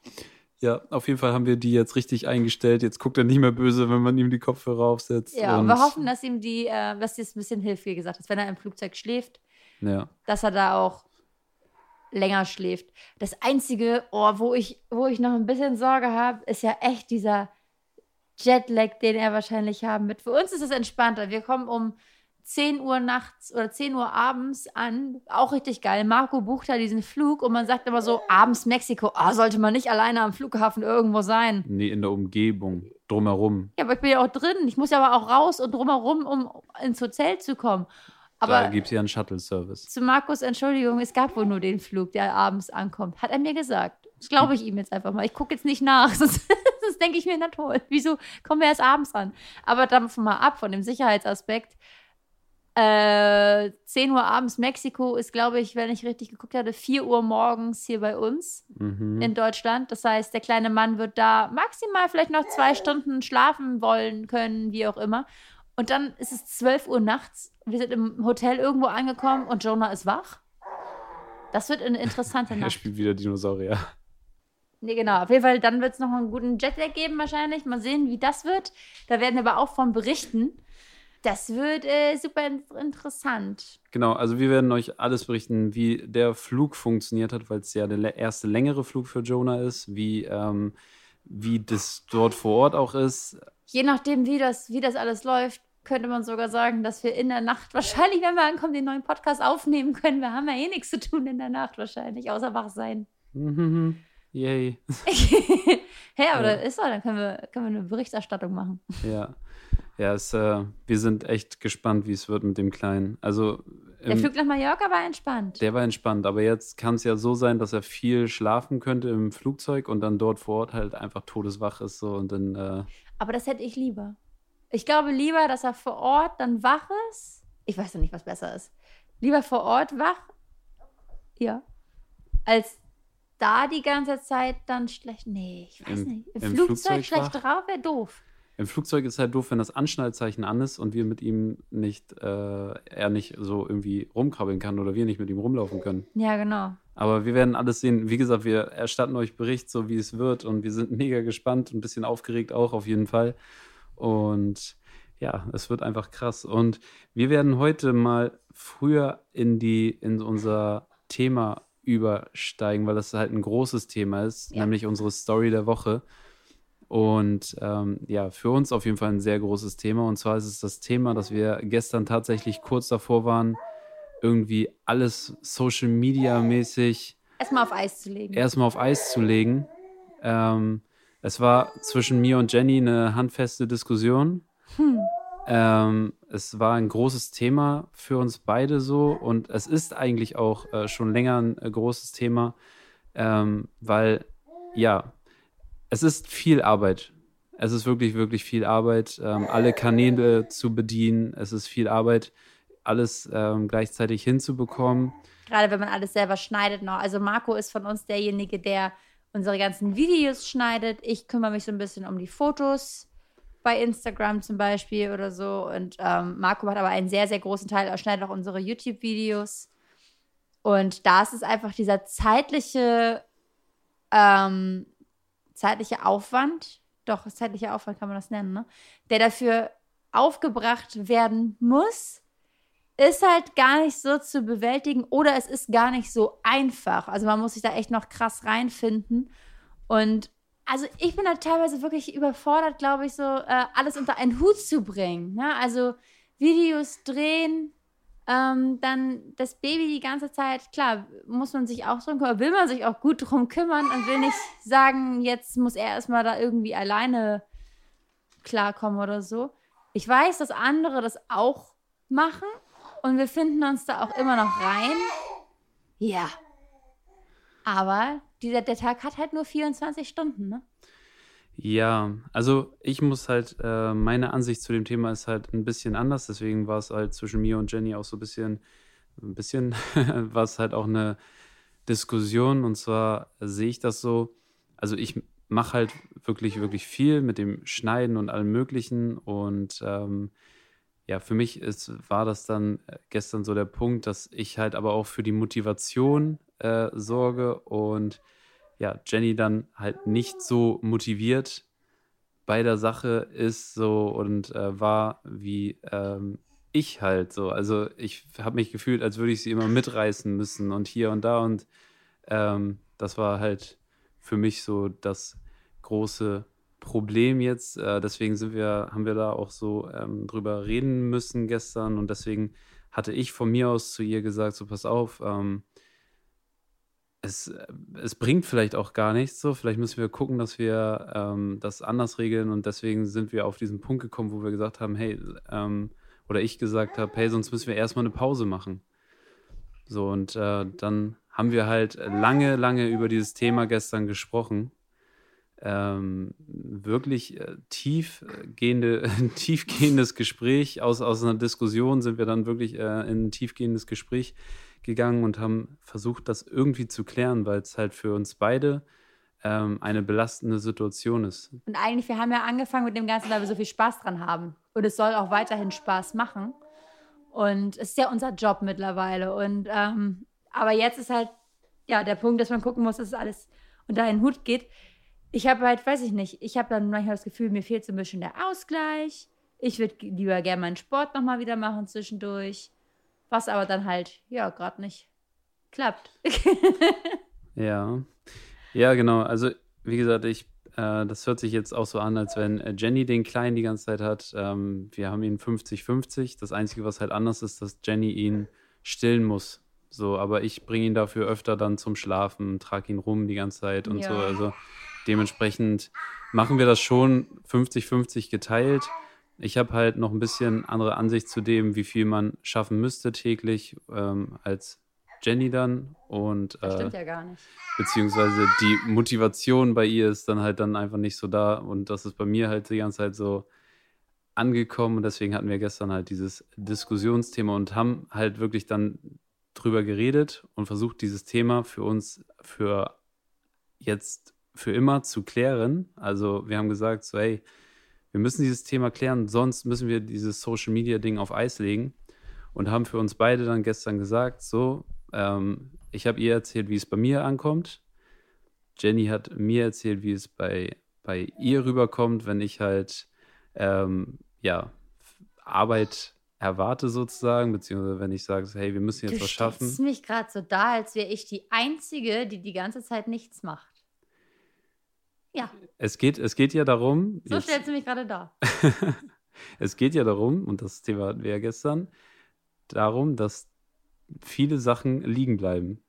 Ja, auf jeden Fall haben wir die jetzt richtig eingestellt. Jetzt guckt er nicht mehr böse, wenn man ihm die Kopfhörer aufsetzt. Ja, und wir hoffen, dass ihm die, äh, dass das ein bisschen hilft, wie gesagt, dass wenn er im Flugzeug schläft, ja. dass er da auch länger schläft. Das Einzige, oh, wo, ich, wo ich noch ein bisschen Sorge habe, ist ja echt dieser Jetlag, den er wahrscheinlich haben wird. Für uns ist es entspannter. Wir kommen um 10 Uhr nachts oder 10 Uhr abends an. Auch richtig geil. Marco bucht da diesen Flug und man sagt immer so, abends Mexiko, ah, sollte man nicht alleine am Flughafen irgendwo sein. Nee, in der Umgebung, drumherum. Ja, aber ich bin ja auch drin. Ich muss ja aber auch raus und drumherum, um ins Hotel zu kommen. Aber da gibt es ja einen Shuttle-Service. Zu Markus Entschuldigung, es gab wohl nur den Flug, der abends ankommt. Hat er mir gesagt. Das glaube ich ihm jetzt einfach mal. Ich gucke jetzt nicht nach. <laughs> Sonst, sonst denke ich mir, na toll, wieso kommen wir erst abends an? Aber davon mal ab, von dem Sicherheitsaspekt Äh, 10 Uhr abends Mexiko ist, glaube ich, wenn ich richtig geguckt hatte, 4 Uhr morgens hier bei uns Mhm. in Deutschland. Das heißt, der kleine Mann wird da maximal vielleicht noch zwei Stunden schlafen wollen können, wie auch immer. Und dann ist es 12 Uhr nachts. Wir sind im Hotel irgendwo angekommen und Jonah ist wach. Das wird eine interessante <laughs> Er Nacht. spielt wieder Dinosaurier. Nee, genau. Auf jeden Fall, dann wird es noch einen guten Jetlag geben wahrscheinlich. Mal sehen, wie das wird. Da werden wir aber auch von berichten. Das wird äh, super in interessant. Genau, also wir werden euch alles berichten, wie der Flug funktioniert hat, weil es ja der erste längere Flug für Jonah ist, wie, ähm, wie das dort vor Ort auch ist. Je nachdem, wie das, wie das alles läuft, könnte man sogar sagen, dass wir in der Nacht <laughs> wahrscheinlich, wenn wir ankommen, den neuen Podcast aufnehmen können. Wir haben ja eh nichts zu tun in der Nacht wahrscheinlich, außer wach sein. Mhm. Yay. <laughs> hey, aber Ja. ist doch, dann können wir, können wir eine Berichterstattung machen. Ja. Ja, es, äh, wir sind echt gespannt, wie es wird mit dem Kleinen. Also, Der im- Flug nach Mallorca war entspannt. der war entspannt, aber jetzt kann es ja so sein, dass er viel schlafen könnte im Flugzeug und dann dort vor Ort halt einfach todeswach ist so und dann äh, Aber das hätte ich lieber. Ich glaube lieber, dass er vor Ort dann wach ist. Ich weiß noch nicht, was besser ist. Lieber vor Ort wach, ja, als da die ganze Zeit dann schlecht. Nee, ich weiß Im- nicht. Im, im Flugzeug, Flugzeug schlecht wach? drauf wäre doof. Im Flugzeug ist halt doof, wenn das Anschnallzeichen an ist und wir mit ihm nicht, äh, er nicht so irgendwie rumkrabbeln kann oder wir nicht mit ihm rumlaufen können. Ja, genau. Aber wir werden alles sehen. Wie gesagt, wir erstatten euch Bericht, so wie es wird und wir sind mega gespannt, ein bisschen aufgeregt auch auf jeden Fall. Und ja, es wird einfach krass. Und wir werden heute mal früher in die, in unser Thema übersteigen, weil das halt ein großes Thema ist, Ja. nämlich unsere Story der Woche. Und ähm, ja, für uns auf jeden Fall ein sehr großes Thema. Und zwar ist es das Thema, dass wir gestern tatsächlich kurz davor waren, irgendwie alles Social Media mäßig Erstmal auf Eis zu legen. erstmal auf Eis zu legen. Ähm, es war zwischen mir und Jenny eine handfeste Diskussion. Hm. Ähm, es war ein großes Thema für uns beide so und es ist eigentlich auch äh, schon länger ein äh, großes Thema, ähm, weil ja, es ist viel Arbeit. Es ist wirklich, wirklich viel Arbeit, ähm, alle Kanäle zu bedienen. Es ist viel Arbeit, alles ähm, gleichzeitig hinzubekommen. Gerade wenn man alles selber schneidet noch. Also Marco ist von uns derjenige, der unsere ganzen Videos schneidet. Ich kümmere mich so ein bisschen um die Fotos bei Instagram zum Beispiel oder so. Und ähm, Marco macht aber einen sehr, sehr großen Teil, er schneidet auch unsere YouTube-Videos. Und da ist es einfach dieser zeitliche, ähm, zeitliche Aufwand, doch, zeitlicher Aufwand kann man das nennen, ne? der dafür aufgebracht werden muss, ist halt gar nicht so zu bewältigen oder es ist gar nicht so einfach. Also man muss sich da echt noch krass reinfinden. Und also ich bin da teilweise wirklich überfordert, glaube ich, so äh, alles unter einen Hut zu bringen. Ne? Also Videos drehen, ähm, dann das Baby die ganze Zeit, klar, muss man sich auch drum kümmern, will man sich auch gut drum kümmern und will nicht sagen, jetzt muss er erstmal da irgendwie alleine klarkommen oder so. Ich weiß, dass andere das auch machen und wir finden uns da auch immer noch rein. Ja. Aber dieser, der Tag hat halt nur 24 Stunden, ne? Ja, also ich muss halt, äh, meine Ansicht zu dem Thema ist halt ein bisschen anders, deswegen war es halt zwischen mir und Jenny auch so ein bisschen, ein bisschen, <laughs> war es halt auch eine Diskussion. Und zwar sehe ich das so, also ich mache halt wirklich, wirklich viel mit dem Schneiden und allem Möglichen. Und ähm, ja, für mich ist, war das dann äh, gestern so der Punkt, dass ich halt aber auch für die Motivation äh, sorge. Und ja, Jenny dann halt nicht so motiviert bei der Sache ist so und äh, war wie ähm, ich halt so. Also ich habe mich gefühlt, als würde ich sie immer mitreißen müssen und hier und da und ähm, das war halt für mich so das große Problem jetzt. Äh, deswegen sind wir, haben wir da auch so ähm, drüber reden müssen gestern und deswegen hatte ich von mir aus zu ihr gesagt, so pass auf, ähm, es, es bringt vielleicht auch gar nichts so. Vielleicht müssen wir gucken, dass wir ähm, das anders regeln. Und deswegen sind wir auf diesen Punkt gekommen, wo wir gesagt haben, hey, ähm, oder ich gesagt habe, hey, sonst müssen wir erstmal eine Pause machen. So, und äh, dann haben wir halt lange, lange über dieses Thema gestern gesprochen. Ähm, wirklich äh, tiefgehende, <laughs> tiefgehendes Gespräch. Aus, aus einer Diskussion sind wir dann wirklich äh, in ein tiefgehendes Gespräch gegangen und haben versucht, das irgendwie zu klären, weil es halt für uns beide ähm, eine belastende Situation ist. Und eigentlich, wir haben ja angefangen mit dem Ganzen, weil wir so viel Spaß dran haben. Und es soll auch weiterhin Spaß machen. Und es ist ja unser Job mittlerweile. Und ähm, aber jetzt ist halt ja der Punkt, dass man gucken muss, dass es alles unter einen Hut geht. Ich habe halt, weiß ich nicht, ich habe dann manchmal das Gefühl, mir fehlt so ein bisschen der Ausgleich. Ich würde lieber gerne meinen Sport nochmal wieder machen zwischendurch. Was aber dann halt, ja, gerade nicht klappt. <laughs> ja. Ja, genau. Also, wie gesagt, ich, äh, das hört sich jetzt auch so an, als wenn äh, Jenny den Kleinen die ganze Zeit hat. Ähm, wir haben ihn 50-50. Das Einzige, was halt anders ist, dass Jenny ihn stillen muss. So, aber ich bringe ihn dafür öfter dann zum Schlafen, trage ihn rum die ganze Zeit und ja. so. Also dementsprechend machen wir das schon 50-50 geteilt. Ich habe halt noch ein bisschen andere Ansicht zu dem, wie viel man schaffen müsste täglich ähm, als Jenny dann. Und, das stimmt äh, ja gar nicht. Beziehungsweise die Motivation bei ihr ist dann halt dann einfach nicht so da. Und das ist bei mir halt die ganze Zeit so angekommen. Und deswegen hatten wir gestern halt dieses Diskussionsthema und haben halt wirklich dann drüber geredet und versucht, dieses Thema für uns für jetzt für immer zu klären. Also wir haben gesagt, so hey, wir müssen dieses Thema klären, sonst müssen wir dieses Social Media Ding auf Eis legen und haben für uns beide dann gestern gesagt, so, ähm, ich habe ihr erzählt, wie es bei mir ankommt. Jenny hat mir erzählt, wie es bei, bei ihr rüberkommt, wenn ich halt ähm, ja Arbeit erwarte sozusagen, beziehungsweise wenn ich sage, hey, wir müssen jetzt du was schaffen. Du mich gerade so da, als wäre ich die Einzige, die die ganze Zeit nichts macht. Ja. Es geht, es geht ja darum. So jetzt, stellst du mich gerade da. <laughs> es geht ja darum, und das Thema hatten wir ja gestern, darum, dass viele Sachen liegen bleiben.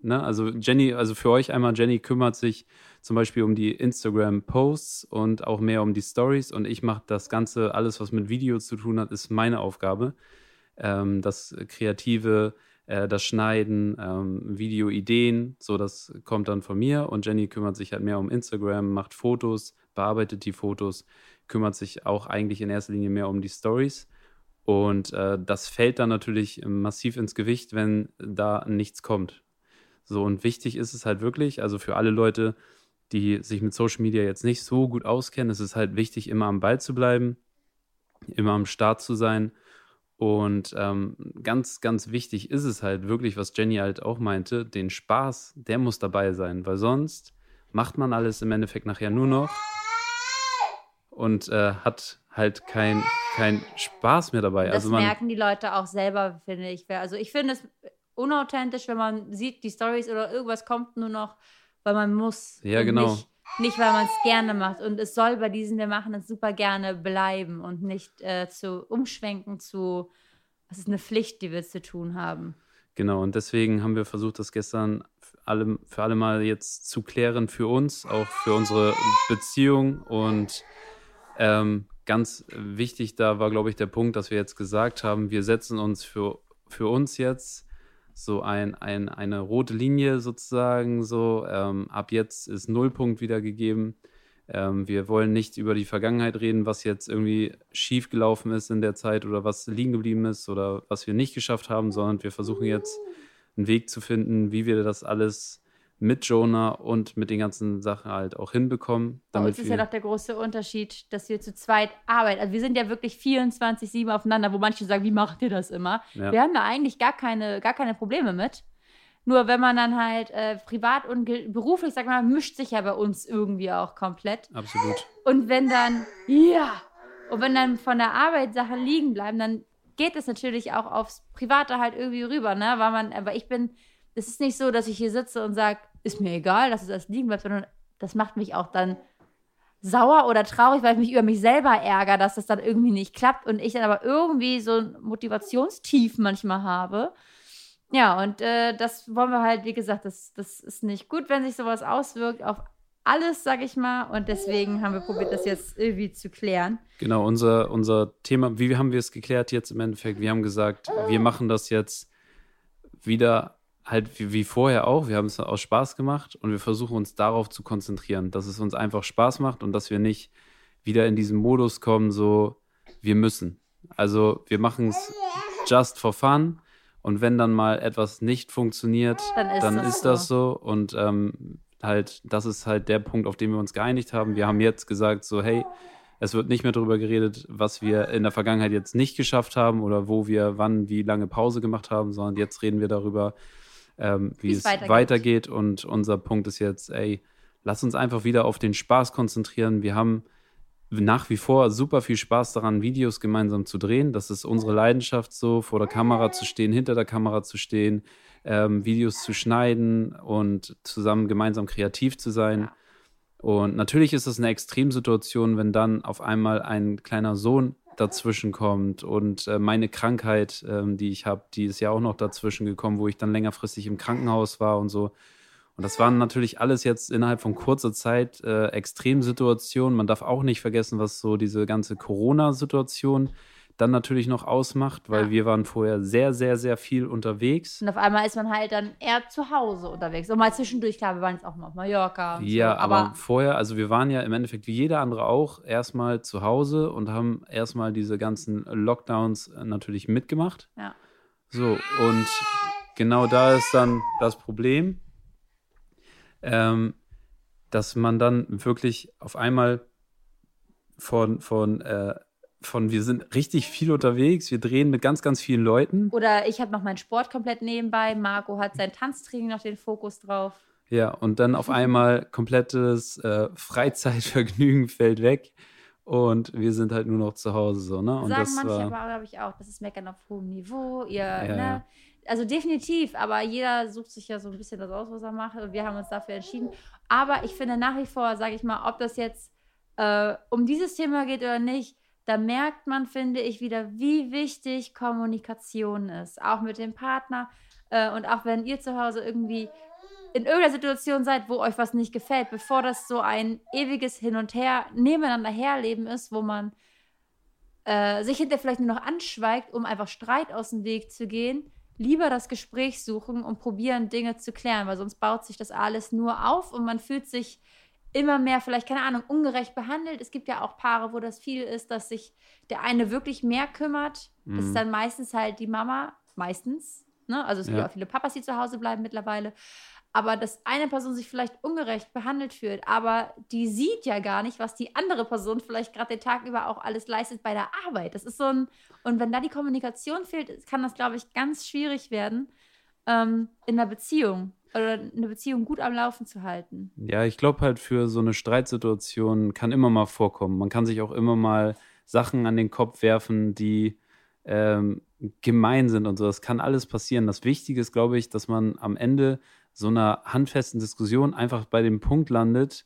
Ne? Also Jenny, also für euch einmal, Jenny kümmert sich zum Beispiel um die Instagram-Posts und auch mehr um die Stories und ich mache das Ganze, alles, was mit Video zu tun hat, ist meine Aufgabe. Ähm, das Kreative, äh, das Schneiden, ähm, Videoideen, so das kommt dann von mir und Jenny kümmert sich halt mehr um Instagram, macht Fotos, bearbeitet die Fotos, kümmert sich auch eigentlich in erster Linie mehr um die Stories. Und äh, das fällt dann natürlich massiv ins Gewicht, wenn da nichts kommt. So, und wichtig ist es halt wirklich, also für alle Leute, die sich mit Social Media jetzt nicht so gut auskennen, ist es halt wichtig, immer am Ball zu bleiben, immer am Start zu sein und ähm, ganz, ganz wichtig ist es halt wirklich, was Jenny halt auch meinte, den Spaß, der muss dabei sein, weil sonst macht man alles im Endeffekt nachher nur noch und äh, hat halt kein, kein Spaß mehr dabei. Das also man, merken die Leute auch selber, finde ich. Also ich finde es unauthentisch, wenn man sieht, die Stories oder irgendwas kommt nur noch, weil man muss. Ja, genau. Nicht, nicht, weil man es gerne macht. Und es soll bei diesen, wir machen es super gerne bleiben und nicht äh, zu umschwenken zu, was ist eine Pflicht, die wir zu tun haben. Genau, und deswegen haben wir versucht, das gestern für alle, für alle Mal jetzt zu klären für uns, auch für unsere Beziehung. Und ähm, ganz wichtig da war, glaube ich, der Punkt, dass wir jetzt gesagt haben, wir setzen uns für, für uns jetzt so ein, ein, eine rote Linie sozusagen. So ähm, ab jetzt ist Nullpunkt wiedergegeben. Ähm, wir wollen nicht über die Vergangenheit reden, was jetzt irgendwie schief gelaufen ist in der Zeit oder was liegen geblieben ist oder was wir nicht geschafft haben, sondern wir versuchen jetzt einen Weg zu finden, wie wir das alles mit Jonah und mit den ganzen Sachen halt auch hinbekommen. Damit Bei uns ist ja doch der große Unterschied, dass wir zu zweit arbeiten. Also wir sind ja wirklich 24-7 aufeinander, wo manche sagen, wie macht ihr das immer? Ja. Wir haben da eigentlich gar keine, gar keine Probleme mit. Nur wenn man dann halt äh, privat und beruflich, sag mal, mischt sich ja bei uns irgendwie auch komplett. Absolut. Und wenn dann, ja, und wenn dann von der Arbeit Sachen liegen bleiben, dann geht es natürlich auch aufs Private halt irgendwie rüber, ne? Weil man, aber ich bin es ist nicht so, dass ich hier sitze und sage, ist mir egal, dass es das liegen bleibt, sondern das macht mich auch dann sauer oder traurig, weil ich mich über mich selber ärgere, dass das dann irgendwie nicht klappt und ich dann aber irgendwie so ein Motivationstief manchmal habe. Ja, und äh, das wollen wir halt, wie gesagt, das, das ist nicht gut, wenn sich sowas auswirkt auf alles, sag ich mal. Und deswegen haben wir probiert, das jetzt irgendwie zu klären. Genau, unser, unser Thema, wie haben wir es geklärt jetzt im Endeffekt? Wir haben gesagt, wir machen das jetzt wieder halt wie, wie vorher auch, wir haben es aus Spaß gemacht und wir versuchen uns darauf zu konzentrieren, dass es uns einfach Spaß macht und dass wir nicht wieder in diesen Modus kommen, so wir müssen. Also wir machen es just for fun und wenn dann mal etwas nicht funktioniert, dann ist, dann das, ist so. das so und ähm, halt, das ist halt der Punkt, auf den wir uns geeinigt haben. Wir haben jetzt gesagt, so hey, es wird nicht mehr darüber geredet, was wir in der Vergangenheit jetzt nicht geschafft haben oder wo wir wann wie lange Pause gemacht haben, sondern jetzt reden wir darüber, ähm, wie es weitergeht. weitergeht. Und unser Punkt ist jetzt, ey, lass uns einfach wieder auf den Spaß konzentrieren. Wir haben nach wie vor super viel Spaß daran, Videos gemeinsam zu drehen. Das ist unsere Leidenschaft, so vor der Kamera zu stehen, hinter der Kamera zu stehen, ähm, Videos zu schneiden und zusammen gemeinsam kreativ zu sein. Und natürlich ist es eine Extremsituation, wenn dann auf einmal ein kleiner Sohn dazwischen kommt und äh, meine Krankheit, ähm, die ich habe, die ist ja auch noch dazwischen gekommen, wo ich dann längerfristig im Krankenhaus war und so. Und das waren natürlich alles jetzt innerhalb von kurzer Zeit äh, Extremsituationen. Man darf auch nicht vergessen, was so diese ganze Corona-Situation dann natürlich noch ausmacht, weil ja. wir waren vorher sehr, sehr, sehr viel unterwegs. Und auf einmal ist man halt dann eher zu Hause unterwegs. Und mal zwischendurch, klar, wir waren jetzt auch mal auf Mallorca. ja, so. aber, aber, vorher, also wir waren ja im Endeffekt wie jeder andere auch erstmal zu Hause und haben erstmal diese ganzen Lockdowns äh, natürlich mitgemacht. Ja. So, und genau da ist dann das Problem, ähm, dass man dann wirklich auf einmal von, von äh, von wir sind richtig viel unterwegs, wir drehen mit ganz, ganz vielen Leuten. Oder ich habe noch meinen Sport komplett nebenbei, Marco hat sein Tanztraining noch den Fokus drauf. Ja, und dann auf einmal komplettes äh, Freizeitvergnügen <laughs> fällt weg und wir sind halt nur noch zu Hause so, ne? Und Sagen das manche war, aber, glaube ich, auch, das ist Meckern auf hohem Niveau, ihr, ja, ne? Also definitiv, aber jeder sucht sich ja so ein bisschen das aus, was er macht und wir haben uns dafür entschieden. Aber ich finde nach wie vor, sage ich mal, ob das jetzt äh, um dieses Thema geht oder nicht, da merkt man, finde ich, wieder, wie wichtig Kommunikation ist. Auch mit dem Partner. Äh, und auch wenn ihr zu Hause irgendwie in irgendeiner Situation seid, wo euch was nicht gefällt, bevor das so ein ewiges Hin und Her, nebeneinander herleben ist, wo man äh, sich hinterher vielleicht nur noch anschweigt, um einfach Streit aus dem Weg zu gehen, lieber das Gespräch suchen und probieren, Dinge zu klären, weil sonst baut sich das alles nur auf und man fühlt sich immer mehr, vielleicht, keine Ahnung, ungerecht behandelt. Es gibt ja auch Paare, wo das viel ist, dass sich der eine wirklich mehr kümmert. Mhm. Das ist mhm. dann meistens halt die Mama, meistens. Ne? Also es gibt ja. auch viele Papas, die zu Hause bleiben mittlerweile. Aber dass eine Person sich vielleicht ungerecht behandelt fühlt, aber die sieht ja gar nicht, was die andere Person vielleicht gerade den Tag über auch alles leistet bei der Arbeit. Das ist so ein, und wenn da die Kommunikation fehlt, kann das, glaube ich, ganz schwierig werden ähm, in der Beziehung oder eine Beziehung gut am Laufen zu halten. Ja, ich glaube halt für so eine Streitsituation kann immer mal vorkommen. Man kann sich auch immer mal Sachen an den Kopf werfen, die ähm, gemein sind und so. Das kann alles passieren. Das Wichtige ist, glaube ich, dass man am Ende so einer handfesten Diskussion einfach bei dem Punkt landet,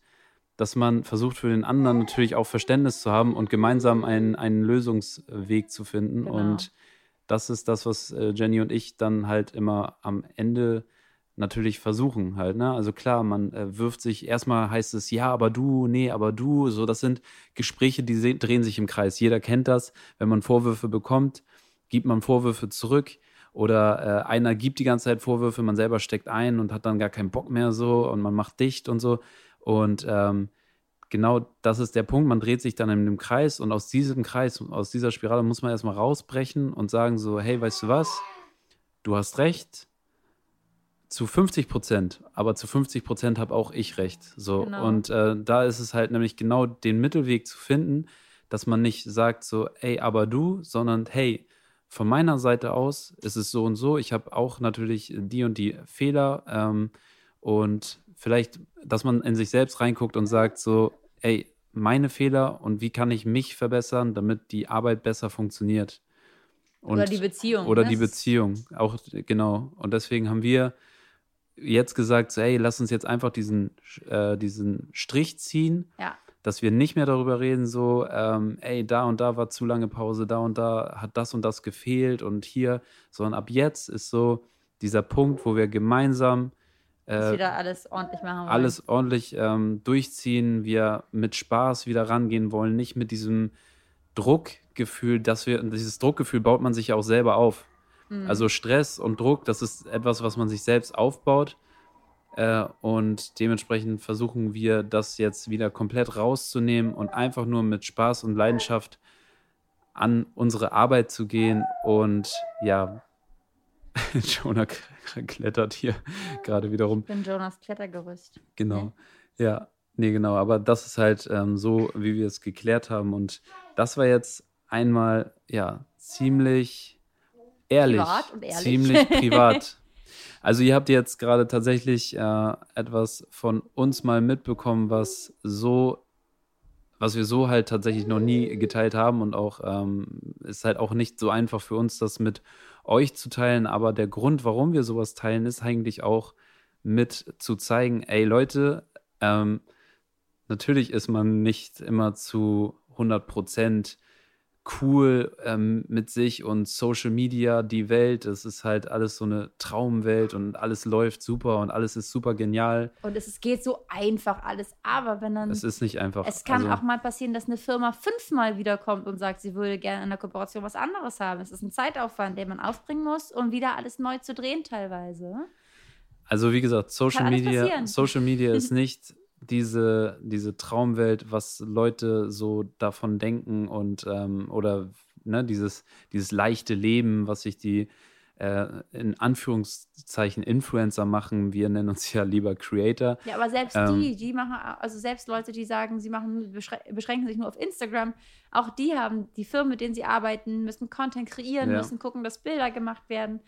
dass man versucht für den anderen natürlich auch Verständnis zu haben und gemeinsam einen, einen Lösungsweg zu finden. Genau. Und das ist das, was äh, Jenny und ich dann halt immer am Ende natürlich versuchen halt, ne? Also klar, man äh, wirft sich, erstmal heißt es, ja, aber du, nee, aber du, so, das sind Gespräche, die drehen sich im Kreis. Jeder kennt das. Wenn man Vorwürfe bekommt, gibt man Vorwürfe zurück oder äh, einer gibt die ganze Zeit Vorwürfe, man selber steckt ein und hat dann gar keinen Bock mehr so und man macht dicht und so. Und ähm, genau das ist der Punkt, man dreht sich dann in dem Kreis und aus diesem Kreis, aus dieser Spirale muss man erstmal rausbrechen und sagen so, hey, weißt du was? Du hast recht, zu 50 Prozent, aber zu 50 Prozent habe auch ich recht. So. Genau. Und äh, da ist es halt nämlich genau den Mittelweg zu finden, dass man nicht sagt so, ey, aber du, sondern hey, von meiner Seite aus ist es so und so. Ich habe auch natürlich die und die Fehler ähm, und vielleicht, dass man in sich selbst reinguckt und sagt so, ey, meine Fehler und wie kann ich mich verbessern, damit die Arbeit besser funktioniert. Und, oder die Beziehung. Oder ne? die Beziehung, auch genau. Und deswegen haben wir jetzt gesagt, so, hey, lass uns jetzt einfach diesen, äh, diesen Strich ziehen, ja. dass wir nicht mehr darüber reden, so, ähm, ey, da und da war zu lange Pause, da und da hat das und das gefehlt und hier, sondern ab jetzt ist so dieser Punkt, wo wir gemeinsam äh, wieder alles ordentlich machen wollen. Alles ordentlich ähm, durchziehen, wir mit Spaß wieder rangehen wollen, nicht mit diesem Druckgefühl, dass wir, dieses Druckgefühl baut man sich ja auch selber auf Mhm. Also Stress und Druck, das ist etwas, was man sich selbst aufbaut. Äh, und dementsprechend versuchen wir das jetzt wieder komplett rauszunehmen und einfach nur mit Spaß und Leidenschaft an unsere Arbeit zu gehen. Und ja, <laughs> Jonah klettert hier gerade wieder rum. Ich bin Jonas Klettergerüst. Genau. Ja. ja, nee, genau. Aber das ist halt ähm, so, wie wir es geklärt haben. Und das war jetzt einmal, ja, ziemlich ehrlich. Privat und ehrlich. Ziemlich <laughs> privat. Also ihr habt jetzt gerade tatsächlich äh, etwas von uns mal mitbekommen, was so, was wir so halt tatsächlich noch nie geteilt haben und auch ähm, ist halt auch nicht so einfach für uns, das mit euch zu teilen. Aber der Grund, warum wir sowas teilen, ist eigentlich auch mit zu zeigen, ey Leute, ähm, natürlich ist man nicht immer zu 100 Prozent cool ähm, mit sich und Social Media, die Welt. Es ist halt alles so eine Traumwelt und alles läuft super und alles ist super genial. Und es geht so einfach alles. Aber wenn dann. Es ist nicht einfach. Es kann also, auch mal passieren, dass eine Firma fünfmal wiederkommt und sagt, sie würde gerne in der Kooperation was anderes haben. Es ist ein Zeitaufwand, den man aufbringen muss, um wieder alles neu zu drehen, teilweise. Also, wie gesagt, Social Media, Social Media ist <laughs> nicht diese, diese Traumwelt, was Leute so davon denken und ähm, oder ne, dieses, dieses leichte Leben, was sich die äh, in Anführungszeichen Influencer machen. Wir nennen uns ja lieber Creator. Ja, aber selbst ähm, die, die machen, also selbst Leute, die sagen, sie machen, beschränken sich nur auf Instagram, auch die haben die Firmen, mit denen sie arbeiten, müssen Content kreieren, ja. müssen gucken, dass Bilder gemacht werden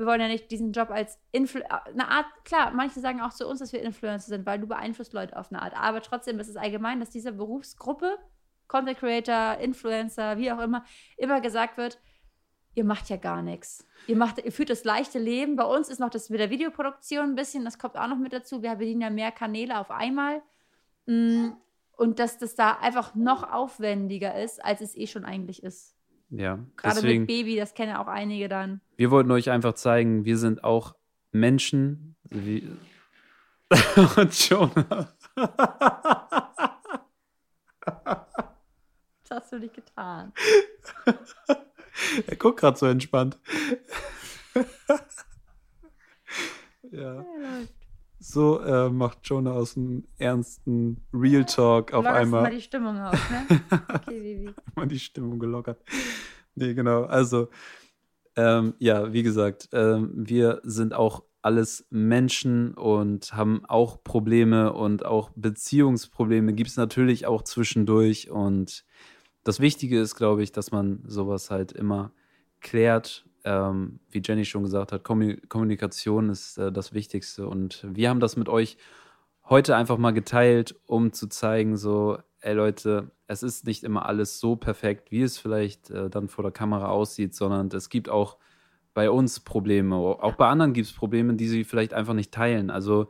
wir wollen ja nicht diesen Job als Influ eine Art, klar, manche sagen auch zu uns, dass wir Influencer sind, weil du beeinflusst Leute auf eine Art. Aber trotzdem ist es allgemein, dass dieser Berufsgruppe, Content Creator, Influencer, wie auch immer, immer gesagt wird, ihr macht ja gar nichts. Ihr macht, ihr führt das leichte Leben. Bei uns ist noch das mit der Videoproduktion ein bisschen, das kommt auch noch mit dazu. Wir bedienen ja mehr Kanäle auf einmal. Mm, und dass das da einfach noch aufwendiger ist, als es eh schon eigentlich ist. Ja. Gerade deswegen, mit Baby, das kennen ja auch einige dann. Wir wollten euch einfach zeigen, wir sind auch Menschen. Wie <laughs> Und Jonah. Was hast du nicht getan? er guckt gerade so entspannt. ja. So äh, macht Jonah aus dem ernsten Real Talk auf einmal. mal die Stimmung auf, ne? <laughs> Okay, Vivi. mal die Stimmung gelockert. Nee, genau. Also, ähm, ja, wie gesagt, ähm, wir sind auch alles Menschen und haben auch Probleme und auch Beziehungsprobleme gibt es natürlich auch zwischendurch. Und das Wichtige ist, glaube ich, dass man sowas halt immer klärt ähm, wie Jenny schon gesagt hat, Kommunikation ist äh, das Wichtigste. Und wir haben das mit euch heute einfach mal geteilt, um zu zeigen, so, ey Leute, es ist nicht immer alles so perfekt, wie es vielleicht äh, dann vor der Kamera aussieht, sondern es gibt auch bei uns Probleme. Auch bei anderen gibt es Probleme, die sie vielleicht einfach nicht teilen. Also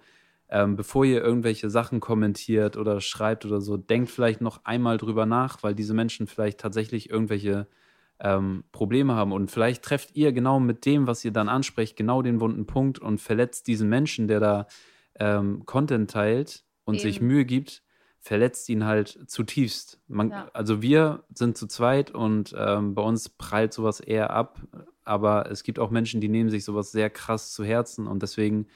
ähm, bevor ihr irgendwelche Sachen kommentiert oder schreibt oder so, denkt vielleicht noch einmal drüber nach, weil diese Menschen vielleicht tatsächlich irgendwelche ähm, Probleme haben. Und vielleicht trefft ihr genau mit dem, was ihr dann ansprecht, genau den wunden Punkt und verletzt diesen Menschen, der da ähm, Content teilt und Eben. sich Mühe gibt, verletzt ihn halt zutiefst. Man, ja. Also wir sind zu zweit und ähm, bei uns prallt sowas eher ab. Aber es gibt auch Menschen, die nehmen sich sowas sehr krass zu Herzen und deswegen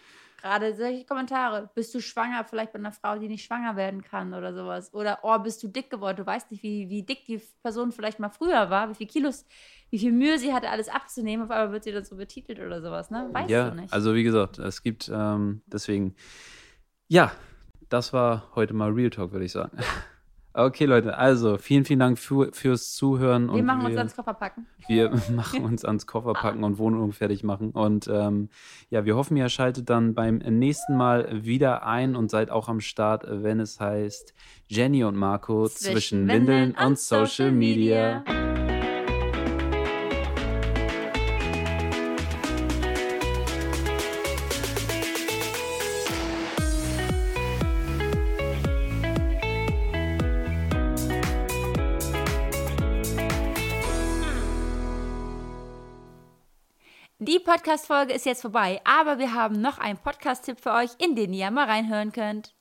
Gerade solche Kommentare. Bist du schwanger? Vielleicht bei einer Frau, die nicht schwanger werden kann oder sowas. Oder, oh, bist du dick geworden? Du weißt nicht, wie, wie dick die Person vielleicht mal früher war, wie viel Kilos, wie viel Mühe sie hatte, alles abzunehmen. Auf einmal wird sie dann so betitelt oder sowas, ne? Weißt ja, du nicht. Also, wie gesagt, es gibt ähm, deswegen, ja, das war heute mal Real Talk, würde ich sagen. <laughs> Okay, Leute, also vielen, vielen Dank für, fürs Zuhören. Wir machen wir, uns ans Kofferpacken. Wir <laughs> machen uns ans Kofferpacken und Wohnung fertig machen. Und ähm, ja, wir hoffen, ihr schaltet dann beim nächsten Mal wieder ein und seid auch am Start, wenn es heißt Jenny und Marco zwischen, zwischen Windeln und, und Social Media. Media. Podcast-Folge ist jetzt vorbei, aber wir haben noch einen Podcast-Tipp für euch, in den ihr mal reinhören könnt.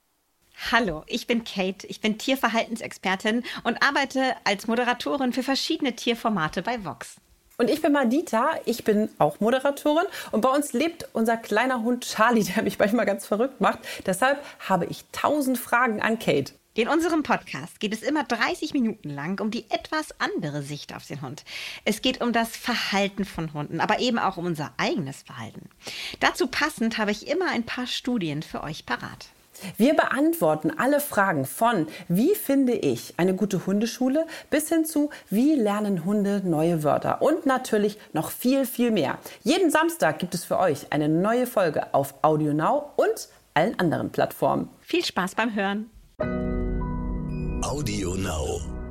Hallo, ich bin Kate, ich bin Tierverhaltensexpertin und arbeite als Moderatorin für verschiedene Tierformate bei Vox. Und ich bin Madita, ich bin auch Moderatorin und bei uns lebt unser kleiner Hund Charlie, der mich manchmal ganz verrückt macht. Deshalb habe ich tausend Fragen an Kate. In unserem Podcast geht es immer 30 Minuten lang um die etwas andere Sicht auf den Hund. Es geht um das Verhalten von Hunden, aber eben auch um unser eigenes Verhalten. Dazu passend habe ich immer ein paar Studien für euch parat. Wir beantworten alle Fragen von wie finde ich eine gute Hundeschule bis hin zu wie lernen Hunde neue Wörter und natürlich noch viel, viel mehr. Jeden Samstag gibt es für euch eine neue Folge auf AudioNow und allen anderen Plattformen. Viel Spaß beim Hören. Audio Now.